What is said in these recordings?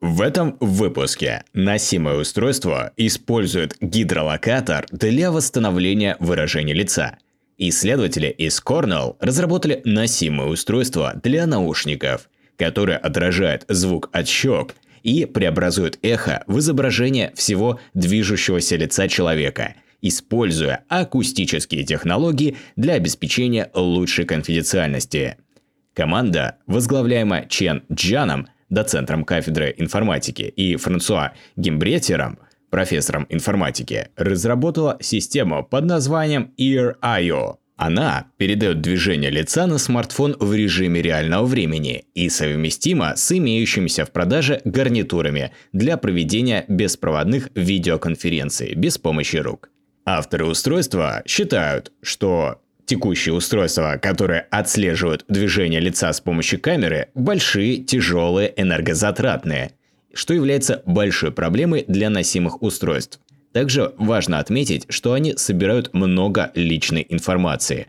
В этом выпуске носимое устройство использует гидролокатор для восстановления выражения лица. Исследователи из Cornell разработали носимое устройство для наушников, которое отражает звук от щек и преобразует эхо в изображение всего движущегося лица человека, используя акустические технологии для обеспечения лучшей конфиденциальности. Команда, возглавляемая Чен Джаном – доцентром кафедры информатики, и Франсуа Гимбретером, профессором информатики, разработала систему под названием Ear.io. Она передает движение лица на смартфон в режиме реального времени и совместима с имеющимися в продаже гарнитурами для проведения беспроводных видеоконференций без помощи рук. Авторы устройства считают, что Текущие устройства, которые отслеживают движение лица с помощью камеры, большие, тяжелые, энергозатратные, что является большой проблемой для носимых устройств. Также важно отметить, что они собирают много личной информации.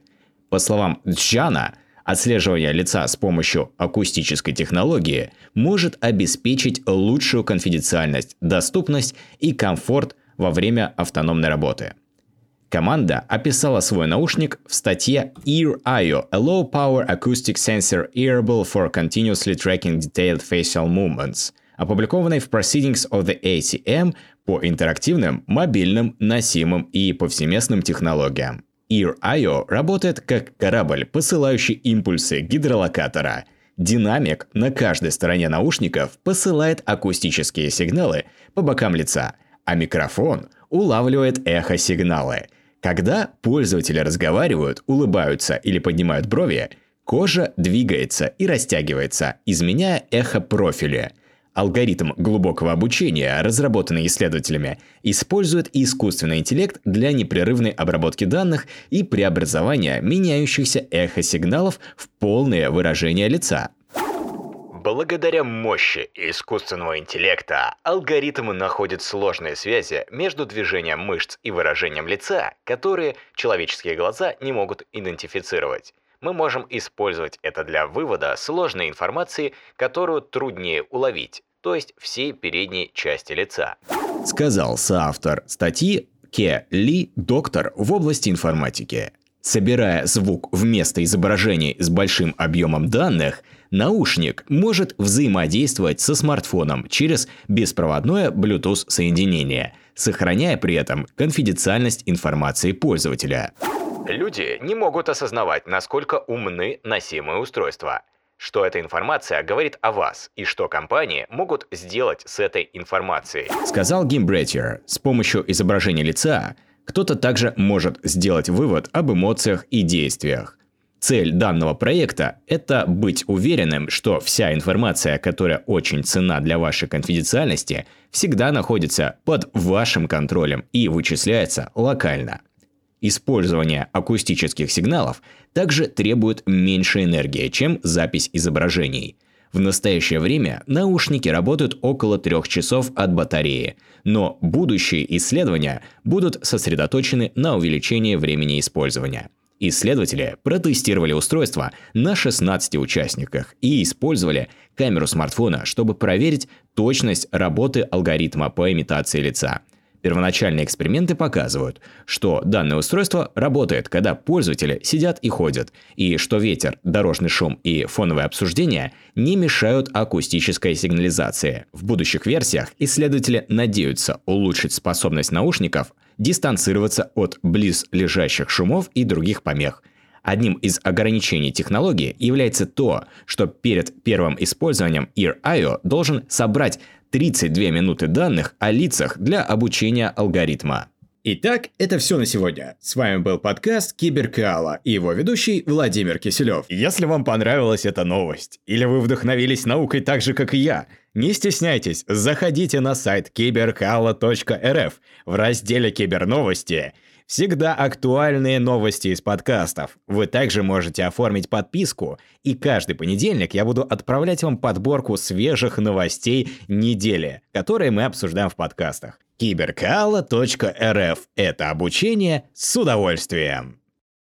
По словам Джана, отслеживание лица с помощью акустической технологии может обеспечить лучшую конфиденциальность, доступность и комфорт во время автономной работы. Команда описала свой наушник в статье Ear.io – a low-power acoustic sensor earable for continuously tracking detailed facial movements, опубликованной в Proceedings of the ACM по интерактивным, мобильным, носимым и повсеместным технологиям. Ear.io работает как корабль, посылающий импульсы гидролокатора. Динамик на каждой стороне наушников посылает акустические сигналы по бокам лица, а микрофон улавливает эхо-сигналы – когда пользователи разговаривают, улыбаются или поднимают брови, кожа двигается и растягивается, изменяя эхо профиля. Алгоритм глубокого обучения, разработанный исследователями, использует искусственный интеллект для непрерывной обработки данных и преобразования меняющихся эхосигналов в полное выражение лица. Благодаря мощи искусственного интеллекта алгоритм находит сложные связи между движением мышц и выражением лица, которые человеческие глаза не могут идентифицировать. Мы можем использовать это для вывода сложной информации, которую труднее уловить, то есть всей передней части лица. Сказал соавтор статьи Ке Ли, доктор в области информатики. Собирая звук вместо изображений с большим объемом данных – Наушник может взаимодействовать со смартфоном через беспроводное Bluetooth соединение, сохраняя при этом конфиденциальность информации пользователя. Люди не могут осознавать, насколько умны носимые устройства. Что эта информация говорит о вас и что компании могут сделать с этой информацией. Сказал Гим Бретьер. С помощью изображения лица кто-то также может сделать вывод об эмоциях и действиях. Цель данного проекта – это быть уверенным, что вся информация, которая очень ценна для вашей конфиденциальности, всегда находится под вашим контролем и вычисляется локально. Использование акустических сигналов также требует меньше энергии, чем запись изображений. В настоящее время наушники работают около трех часов от батареи, но будущие исследования будут сосредоточены на увеличении времени использования – Исследователи протестировали устройство на 16 участниках и использовали камеру смартфона, чтобы проверить точность работы алгоритма по имитации лица. Первоначальные эксперименты показывают, что данное устройство работает, когда пользователи сидят и ходят, и что ветер, дорожный шум и фоновое обсуждение не мешают акустической сигнализации. В будущих версиях исследователи надеются улучшить способность наушников дистанцироваться от близлежащих шумов и других помех. Одним из ограничений технологии является то, что перед первым использованием Ear.io должен собрать 32 минуты данных о лицах для обучения алгоритма. Итак, это все на сегодня. С вами был подкаст Киберкала и его ведущий Владимир Киселев. Если вам понравилась эта новость, или вы вдохновились наукой так же, как и я, не стесняйтесь, заходите на сайт киберкала.рф в разделе «Киберновости». Всегда актуальные новости из подкастов. Вы также можете оформить подписку, и каждый понедельник я буду отправлять вам подборку свежих новостей недели, которые мы обсуждаем в подкастах. Киберкала.рф – это обучение с удовольствием.